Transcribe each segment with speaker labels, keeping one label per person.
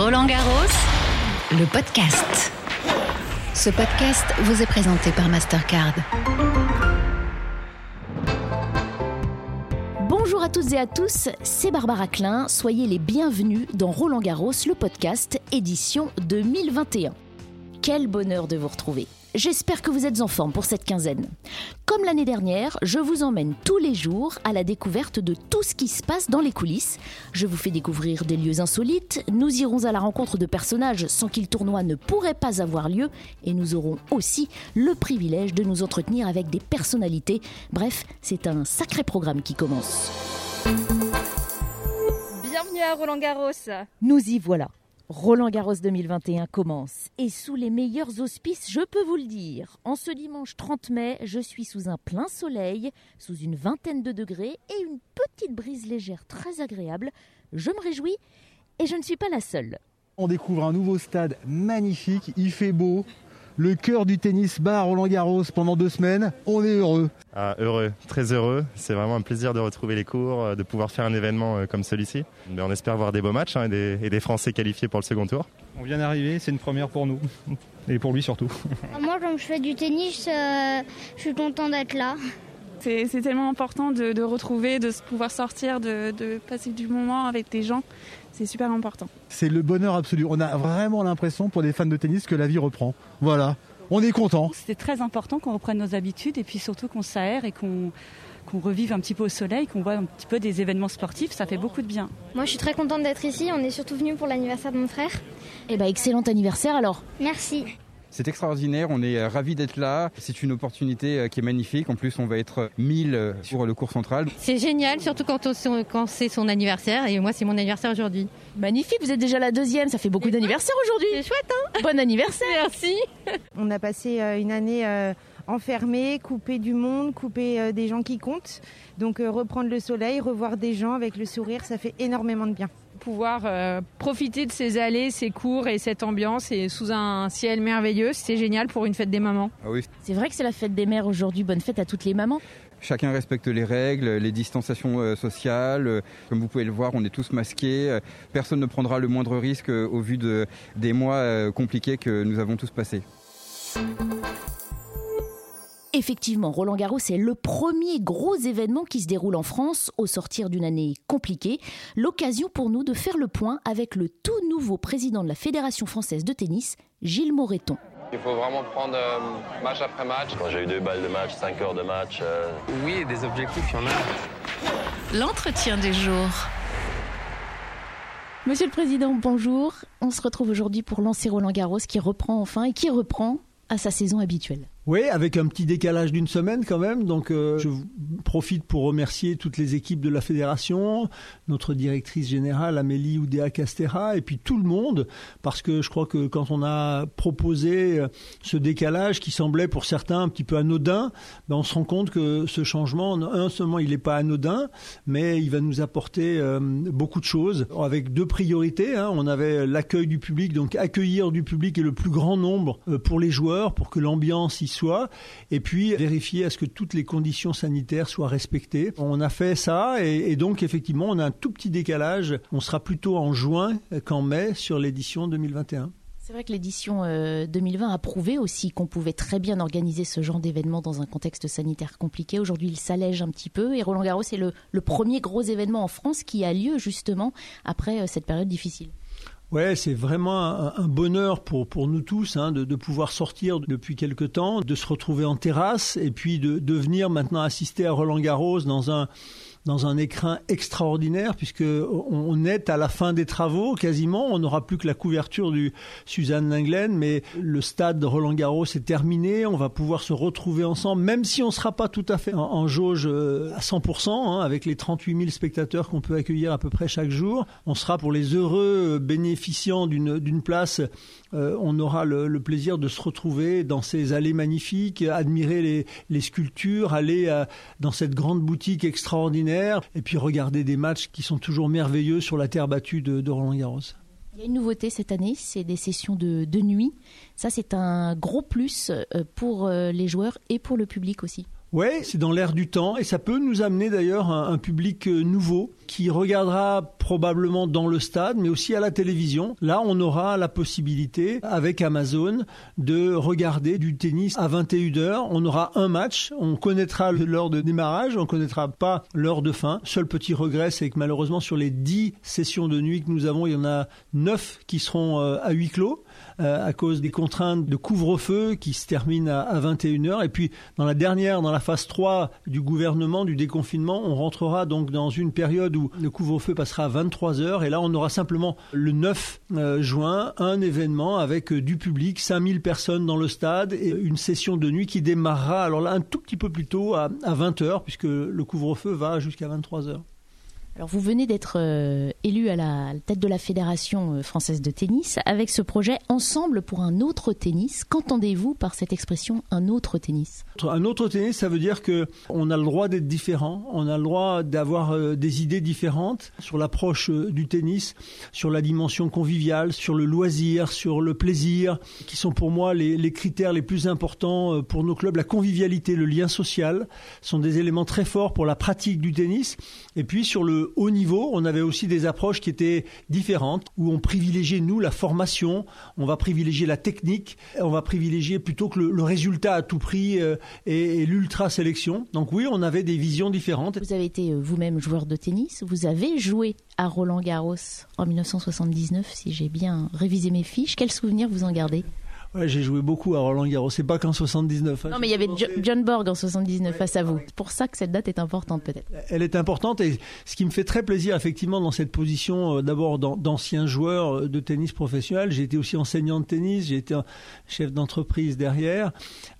Speaker 1: Roland Garros, le podcast. Ce podcast vous est présenté par Mastercard.
Speaker 2: Bonjour à toutes et à tous, c'est Barbara Klein. Soyez les bienvenus dans Roland Garros, le podcast édition 2021. Quel bonheur de vous retrouver. J'espère que vous êtes en forme pour cette quinzaine. Comme l'année dernière, je vous emmène tous les jours à la découverte de tout ce qui se passe dans les coulisses. Je vous fais découvrir des lieux insolites, nous irons à la rencontre de personnages sans qui le tournoi ne pourrait pas avoir lieu, et nous aurons aussi le privilège de nous entretenir avec des personnalités. Bref, c'est un sacré programme qui commence.
Speaker 3: Bienvenue à Roland Garros.
Speaker 2: Nous y voilà. Roland Garros 2021 commence et sous les meilleurs auspices, je peux vous le dire. En ce dimanche 30 mai, je suis sous un plein soleil, sous une vingtaine de degrés et une petite brise légère très agréable. Je me réjouis et je ne suis pas la seule.
Speaker 4: On découvre un nouveau stade magnifique, il fait beau, le cœur du tennis bar Roland Garros pendant deux semaines. On est heureux.
Speaker 5: Ah, heureux, très heureux. C'est vraiment un plaisir de retrouver les cours, euh, de pouvoir faire un événement euh, comme celui-ci. Mais on espère voir des beaux matchs hein, et, des, et, des, Français qualifiés pour le second tour.
Speaker 6: On vient d'arriver, c'est une première pour nous et pour lui surtout.
Speaker 7: Moi, comme je fais du tennis, euh, je suis content d'être là.
Speaker 3: C'est tellement important de, de, retrouver, de pouvoir sortir, de, de passer du moment avec des gens. C'est super important.
Speaker 4: C'est le bonheur absolu. On a vraiment l'impression pour des fans de tennis que la vie reprend. Voilà. On est content.
Speaker 8: C'était très important qu'on reprenne nos habitudes et puis surtout qu'on s'aère et qu'on qu'on revive un petit peu au soleil, qu'on voit un petit peu des événements sportifs, ça fait beaucoup de bien.
Speaker 7: Moi, je suis très contente d'être ici. On est surtout venu pour l'anniversaire de mon frère.
Speaker 2: Eh ben, excellent anniversaire alors.
Speaker 7: Merci.
Speaker 6: C'est extraordinaire, on est ravis d'être là. C'est une opportunité qui est magnifique. En plus, on va être 1000 sur le cours central.
Speaker 9: C'est génial, surtout quand, quand c'est son anniversaire. Et moi, c'est mon anniversaire aujourd'hui.
Speaker 2: Magnifique, vous êtes déjà la deuxième. Ça fait beaucoup d'anniversaires aujourd'hui.
Speaker 9: C'est chouette, hein
Speaker 2: Bon anniversaire.
Speaker 9: Merci.
Speaker 10: On a passé une année enfermé, coupé du monde, coupé des gens qui comptent. Donc reprendre le soleil, revoir des gens avec le sourire, ça fait énormément de bien
Speaker 3: pouvoir euh, profiter de ces allées, ces cours et cette ambiance et sous un ciel merveilleux. C'est génial pour une fête des mamans.
Speaker 6: Ah oui.
Speaker 2: C'est vrai que c'est la fête des mères aujourd'hui. Bonne fête à toutes les mamans.
Speaker 6: Chacun respecte les règles, les distanciations sociales. Comme vous pouvez le voir, on est tous masqués. Personne ne prendra le moindre risque au vu de, des mois compliqués que nous avons tous passés.
Speaker 2: Effectivement, Roland Garros est le premier gros événement qui se déroule en France au sortir d'une année compliquée. L'occasion pour nous de faire le point avec le tout nouveau président de la Fédération française de tennis, Gilles Moreton.
Speaker 11: Il faut vraiment prendre euh, match après match.
Speaker 12: Quand j'ai eu deux balles de match, cinq heures de match. Euh...
Speaker 11: Oui, des objectifs, il y en a.
Speaker 1: L'entretien du jour.
Speaker 2: Monsieur le Président, bonjour. On se retrouve aujourd'hui pour lancer Roland Garros qui reprend enfin et qui reprend à sa saison habituelle.
Speaker 13: Oui, avec un petit décalage d'une semaine quand même. Donc, euh, je profite pour remercier toutes les équipes de la fédération, notre directrice générale Amélie Oudéa Castera, et puis tout le monde, parce que je crois que quand on a proposé ce décalage qui semblait pour certains un petit peu anodin, ben on se rend compte que ce changement, un seulement, il n'est pas anodin, mais il va nous apporter euh, beaucoup de choses, avec deux priorités. Hein. On avait l'accueil du public, donc accueillir du public et le plus grand nombre euh, pour les joueurs, pour que l'ambiance y soit, et puis vérifier à ce que toutes les conditions sanitaires soient respectées. On a fait ça, et, donc effectivement, on a un tout petit décalage. On sera plutôt en juin qu'en mai sur l'édition 2021.
Speaker 2: C'est vrai que l'édition euh, 2020 a prouvé aussi qu'on pouvait très bien organiser ce genre d'événement dans un contexte sanitaire compliqué. Aujourd'hui, il s'allège un petit peu et Roland Garros est le, le, premier gros événement en France qui a lieu justement après euh, cette période difficile.
Speaker 13: Ouais, c'est vraiment un, bonheur pour, nous tous hein, de, pouvoir sortir depuis quelque temps, de se retrouver en terrasse et puis de, de venir maintenant assister à Roland Garros dans un dans un écrin extraordinaire puisque on est à la fin des travaux quasiment. On n'aura plus que la couverture du Suzanne Linglen, mais le stade de Roland Garros est terminé. On va pouvoir se retrouver ensemble, même si on ne sera pas tout à fait en, en jauge à 100%, hein, avec les 38 000 spectateurs qu'on peut accueillir à peu près chaque jour. On sera pour les heureux bénéficiants d'une place. Euh, on aura le, plaisir de se retrouver dans ces allées magnifiques, admirer les, les sculptures, aller dans cette grande boutique extraordinaire et puis regarder des matchs qui sont toujours merveilleux sur la terre battue de, Roland Garros.
Speaker 2: Il y a une nouveauté cette année, c'est des sessions de, de nuit. Ça, c'est un gros plus pour les joueurs et pour le public aussi.
Speaker 13: Oui, c'est dans l'air du temps et ça peut nous amener d'ailleurs un, un, public nouveau qui regardera probablement dans le stade, mais aussi à la télévision. Là, on aura la possibilité, avec Amazon, de regarder du tennis à 21h. On aura un match, on connaîtra l'heure de démarrage, on connaîtra pas l'heure de fin. Seul petit regret, c'est que malheureusement, sur les 10 sessions de nuit que nous avons, il y en a 9 qui seront euh, à huis clos. Euh, à cause des contraintes de couvre-feu qui se terminent à, 21h. Et puis, dans la dernière, dans la phase 3 du gouvernement, du déconfinement, on rentrera donc dans une période où le couvre-feu passera à 23h. Et là, on aura simplement le 9 euh, juin un événement avec euh, du public, 5000 personnes dans le stade et une session de nuit qui démarrera, alors là, un tout petit peu plus tôt, à, à 20h, puisque le couvre-feu va jusqu'à 23h.
Speaker 2: Alors vous venez d'être euh, élu à la tête de la Fédération euh, française de tennis avec ce projet Ensemble pour un autre tennis. Qu'entendez-vous par cette expression un autre tennis
Speaker 13: Un autre tennis, ça veut dire que on a le droit d'être différent, on a le droit d'avoir euh, des idées différentes sur l'approche du tennis, sur la dimension conviviale, sur le loisir, sur le plaisir, qui sont pour moi les, les critères les plus importants pour nos clubs. La convivialité, le lien social sont des éléments très forts pour la pratique du tennis. Et puis sur le haut niveau, on avait aussi des approches qui étaient différentes, où on privilégiait, nous, la formation, on va privilégier la technique, on va privilégier plutôt que le, résultat à tout prix euh, et, l'ultra-sélection. Donc oui, on avait des visions différentes.
Speaker 2: Vous avez été euh, vous-même joueur de tennis, vous avez joué à Roland Garros en 1979, si j'ai bien révisé mes fiches. Quels souvenirs vous en gardez?
Speaker 13: J'ai joué beaucoup à Roland Garros. C'est pas qu'en 79.
Speaker 2: Hein. Non, mais il y avait John Borg en 79 face à vous. C'est pour ça que cette date est importante, peut-être.
Speaker 13: Elle est importante et ce qui me fait très plaisir, effectivement, dans cette position, euh, d'abord d'ancien joueur euh, de tennis professionnel, j'ai été aussi enseignant de tennis, j'ai été chef d'entreprise derrière,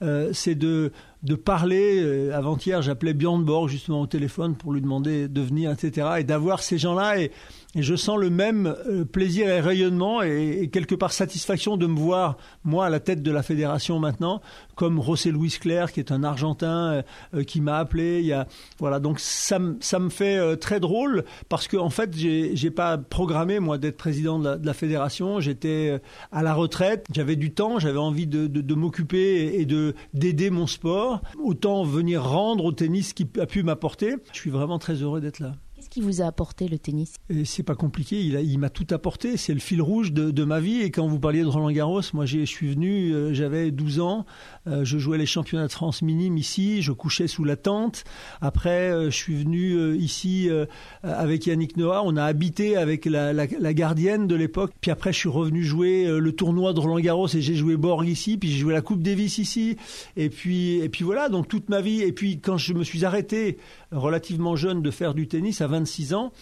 Speaker 13: euh, c'est de de parler. Euh, avant-hier, j'appelais Björn Borg justement au téléphone pour lui demander de venir, etc. Et d'avoir ces gens-là. Et, je sens le même euh, plaisir et rayonnement et, quelque part satisfaction de me voir, moi, à la tête de la fédération maintenant, comme José Luis Clerc, qui est un Argentin euh, qui m'a appelé. Il y a, voilà, donc ça, ça me fait très drôle parce qu'en en fait, j'ai pas programmé, moi, d'être président de la, fédération. J'étais à la retraite, j'avais du temps, j'avais envie de, m'occuper et de d'aider mon sport autant venir rendre au tennis ce qui a pu m'apporter. Je suis vraiment très heureux d'être là.
Speaker 2: Qu'est-ce qui vous a apporté le tennis?
Speaker 13: C'est pas compliqué, il, m'a tout apporté, c'est le fil rouge de, ma vie. Et quand vous parliez de Roland Garros, moi je suis venu, euh, j'avais 12 ans, euh, je jouais les championnats de France minimes ici, je couchais sous la tente. Après, euh, je suis venu ici avec Yannick Noah, on a habité avec la, gardienne de l'époque. Puis après, je suis revenu jouer le tournoi de Roland Garros et j'ai joué Borg ici, puis j'ai joué la Coupe Davis ici. Et puis, et puis voilà, donc toute ma vie. Et puis quand je me suis arrêté relativement jeune de faire du tennis, 26 ans,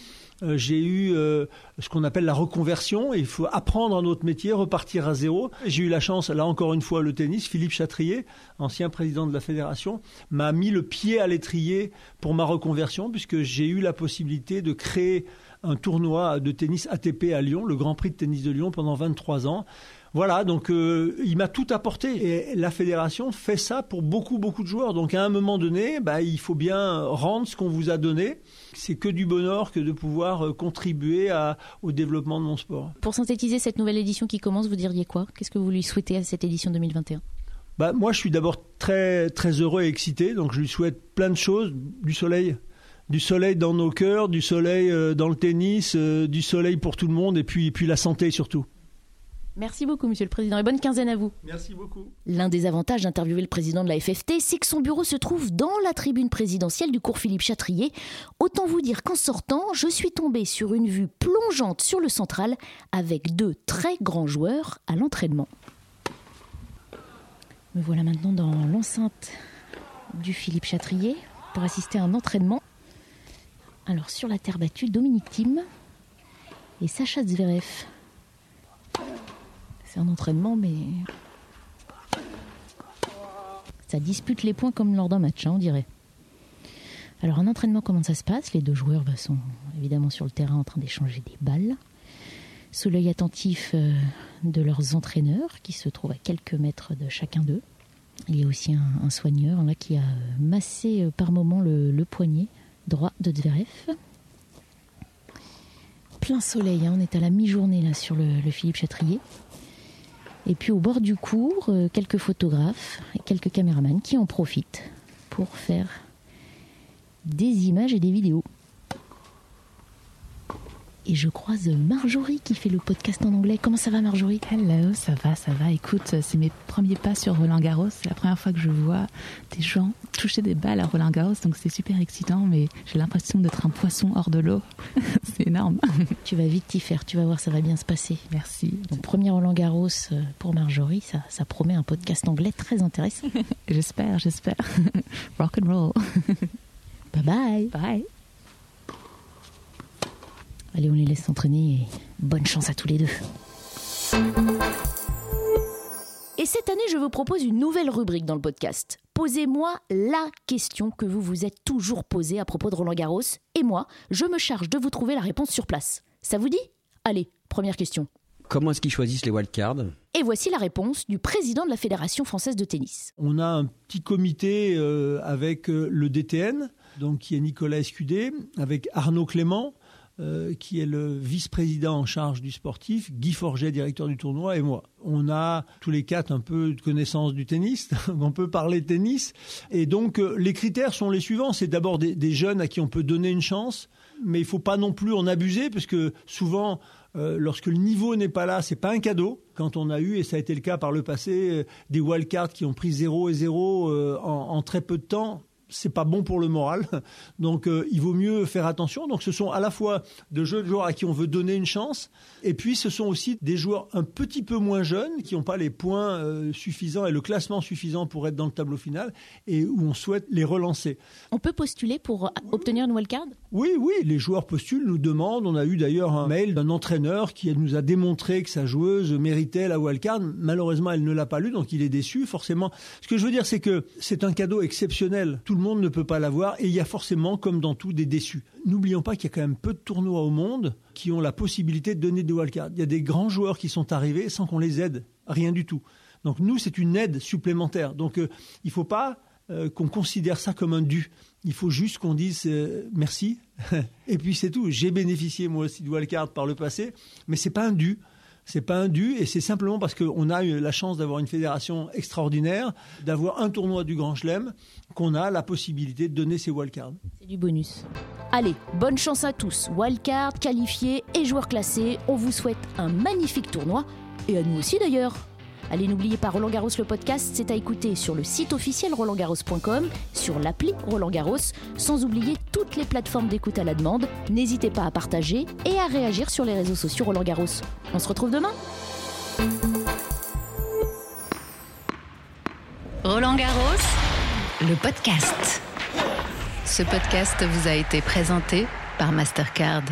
Speaker 13: euh, j'ai eu euh, ce qu'on appelle la reconversion. il faut apprendre un autre métier, repartir à zéro. J'ai eu la chance, là encore une fois, le tennis. Philippe Chatrier, ancien président de la fédération, m'a mis le pied à l'étrier pour ma reconversion, puisque j'ai eu la possibilité de créer un tournoi de tennis ATP à Lyon, le Grand Prix de tennis de Lyon, pendant 23 ans. Voilà, donc euh, il m'a tout apporté et la fédération fait ça pour beaucoup beaucoup de joueurs. Donc à un moment donné, bah, il faut bien rendre ce qu'on vous a donné. C'est que du bonheur que de pouvoir euh, contribuer au développement de mon sport.
Speaker 2: Pour synthétiser cette nouvelle édition qui commence, vous diriez quoi? Qu'est-ce que vous lui souhaitez à cette édition 2021
Speaker 13: bah, moi, je suis d'abord très très heureux et excité, donc je lui souhaite plein de choses, du soleil, du soleil dans nos cœurs, du soleil euh, dans le tennis, du soleil pour tout le monde, et puis, et puis la santé surtout.
Speaker 2: Merci beaucoup, Monsieur le Président, et bonne quinzaine à vous.
Speaker 13: Merci beaucoup.
Speaker 2: L'un des avantages d'interviewer le président de la FFT, c'est que son bureau se trouve dans la tribune présidentielle du cours Philippe Chatrier. Autant vous dire qu'en sortant, je suis tombée sur une vue plongeante sur le central avec deux très grands joueurs à l'entraînement. Me voilà maintenant dans l'enceinte du Philippe Chatrier pour assister à un entraînement. Alors sur la terre battue, Dominique Thiem et Sacha Zverev un entraînement, mais ça dispute les points comme lors d'un match, hein, on dirait. Alors un entraînement, comment ça se passe? Les deux joueurs bah, sont évidemment sur le terrain en train d'échanger des balles, sous l'œil attentif euh, de leurs entraîneurs, qui se trouvent à quelques mètres de chacun d'eux. Il y a aussi un, soigneur là qui a massé euh, par moment le, poignet droit de Zverev. Plein soleil, hein, on est à la mi-journée là sur le, le Philippe Chatrier. Et puis au bord du cours, euh, quelques photographes et quelques caméramans qui en profitent pour faire des images et des vidéos. Et je croise Marjorie qui fait le podcast en anglais. Comment ça va Marjorie?
Speaker 14: Hello, ça va, ça va. Écoute, c'est mes premiers pas sur Roland Garros. C'est la première fois que je vois des gens toucher des balles à Roland Garros, donc c'est super excitant, mais j'ai l'impression d'être un poisson hors de l'eau. c'est énorme.
Speaker 2: Tu vas vite t'y faire, tu vas voir, ça va bien se passer.
Speaker 14: Merci.
Speaker 2: Donc premier Roland Garros euh, pour Marjorie, ça, ça promet un podcast anglais très intéressant.
Speaker 14: j'espère, j'espère. Rock and roll.
Speaker 2: bye bye.
Speaker 14: Bye.
Speaker 2: Allez, on les laisse s'entraîner et bonne chance à tous les deux. Et cette année, je vous propose une nouvelle rubrique dans le podcast. Posez-moi la question que vous vous êtes toujours posée à propos de Roland Garros, et moi, je me charge de vous trouver la réponse sur place. Ça vous dit? Allez, première question.
Speaker 15: Comment est-ce qu'ils choisissent les wildcards?
Speaker 2: Et voici la réponse du président de la Fédération française de tennis.
Speaker 13: On a un petit comité euh, avec euh, le DTN, donc qui est Nicolas Escudé, avec Arnaud Clément, euh, qui est le vice-président en charge du sportif, Guy Forget, directeur du tournoi, et moi. On a tous les quatre un peu de connaissance du tennis, on peut parler tennis. Et donc euh, les critères sont les suivants. C'est d'abord des, jeunes à qui on peut donner une chance, mais il faut pas non plus en abuser, parce que souvent, euh, lorsque le niveau n'est pas là, c'est pas un cadeau. Quand on a eu, et ça a été le cas par le passé, des wildcards qui ont pris 0 et 0 euh, en, en très peu de temps, c'est pas bon pour le moral. Donc euh, il vaut mieux faire attention. Donc ce sont à la fois de jeunes joueurs à qui on veut donner une chance, et puis ce sont aussi des joueurs un petit peu moins jeunes qui n'ont pas les points euh, suffisants et le classement suffisant pour être dans le tableau final et où on souhaite les relancer.
Speaker 2: On peut postuler pour obtenir une wildcard?
Speaker 13: Oui, oui, les joueurs postulent, nous demandent. On a eu d'ailleurs un mail d'un entraîneur qui nous a démontré que sa joueuse méritait la wildcard. Malheureusement, elle ne l'a pas lu, donc il est déçu. Forcément, ce que je veux dire, c'est que c'est un cadeau exceptionnel. Tout le monde ne peut pas l'avoir et il y a forcément, comme dans tout, des déçus. N'oublions pas qu'il y a quand même peu de tournois au monde qui ont la possibilité de donner des wildcards. Il y a des grands joueurs qui sont arrivés sans qu'on les aide, rien du tout. Donc nous, c'est une aide supplémentaire. Donc euh, il ne faut pas euh, qu'on considère ça comme un dû. Il faut juste qu'on dise euh, merci. et puis c'est tout. J'ai bénéficié moi aussi de wildcard par le passé, mais c'est pas un dû c'est pas un dû et c'est simplement parce qu'on a eu la chance d'avoir une fédération extraordinaire, d'avoir un tournoi du Grand Chelem, qu'on a la possibilité de donner ces wildcards.
Speaker 2: C'est du bonus. Allez, bonne chance à tous, wildcard, qualifiés et joueurs classés. On vous souhaite un magnifique tournoi et à nous aussi d'ailleurs. Allez, n'oubliez pas Roland Garros le podcast, c'est à écouter sur le site officiel rolandgarros.com, sur l'appli Roland Garros, sans oublier toutes les plateformes d'écoute à la demande. N'hésitez pas à partager et à réagir sur les réseaux sociaux Roland Garros. On se retrouve demain.
Speaker 1: Roland Garros, le podcast. Ce podcast vous a été présenté par Mastercard.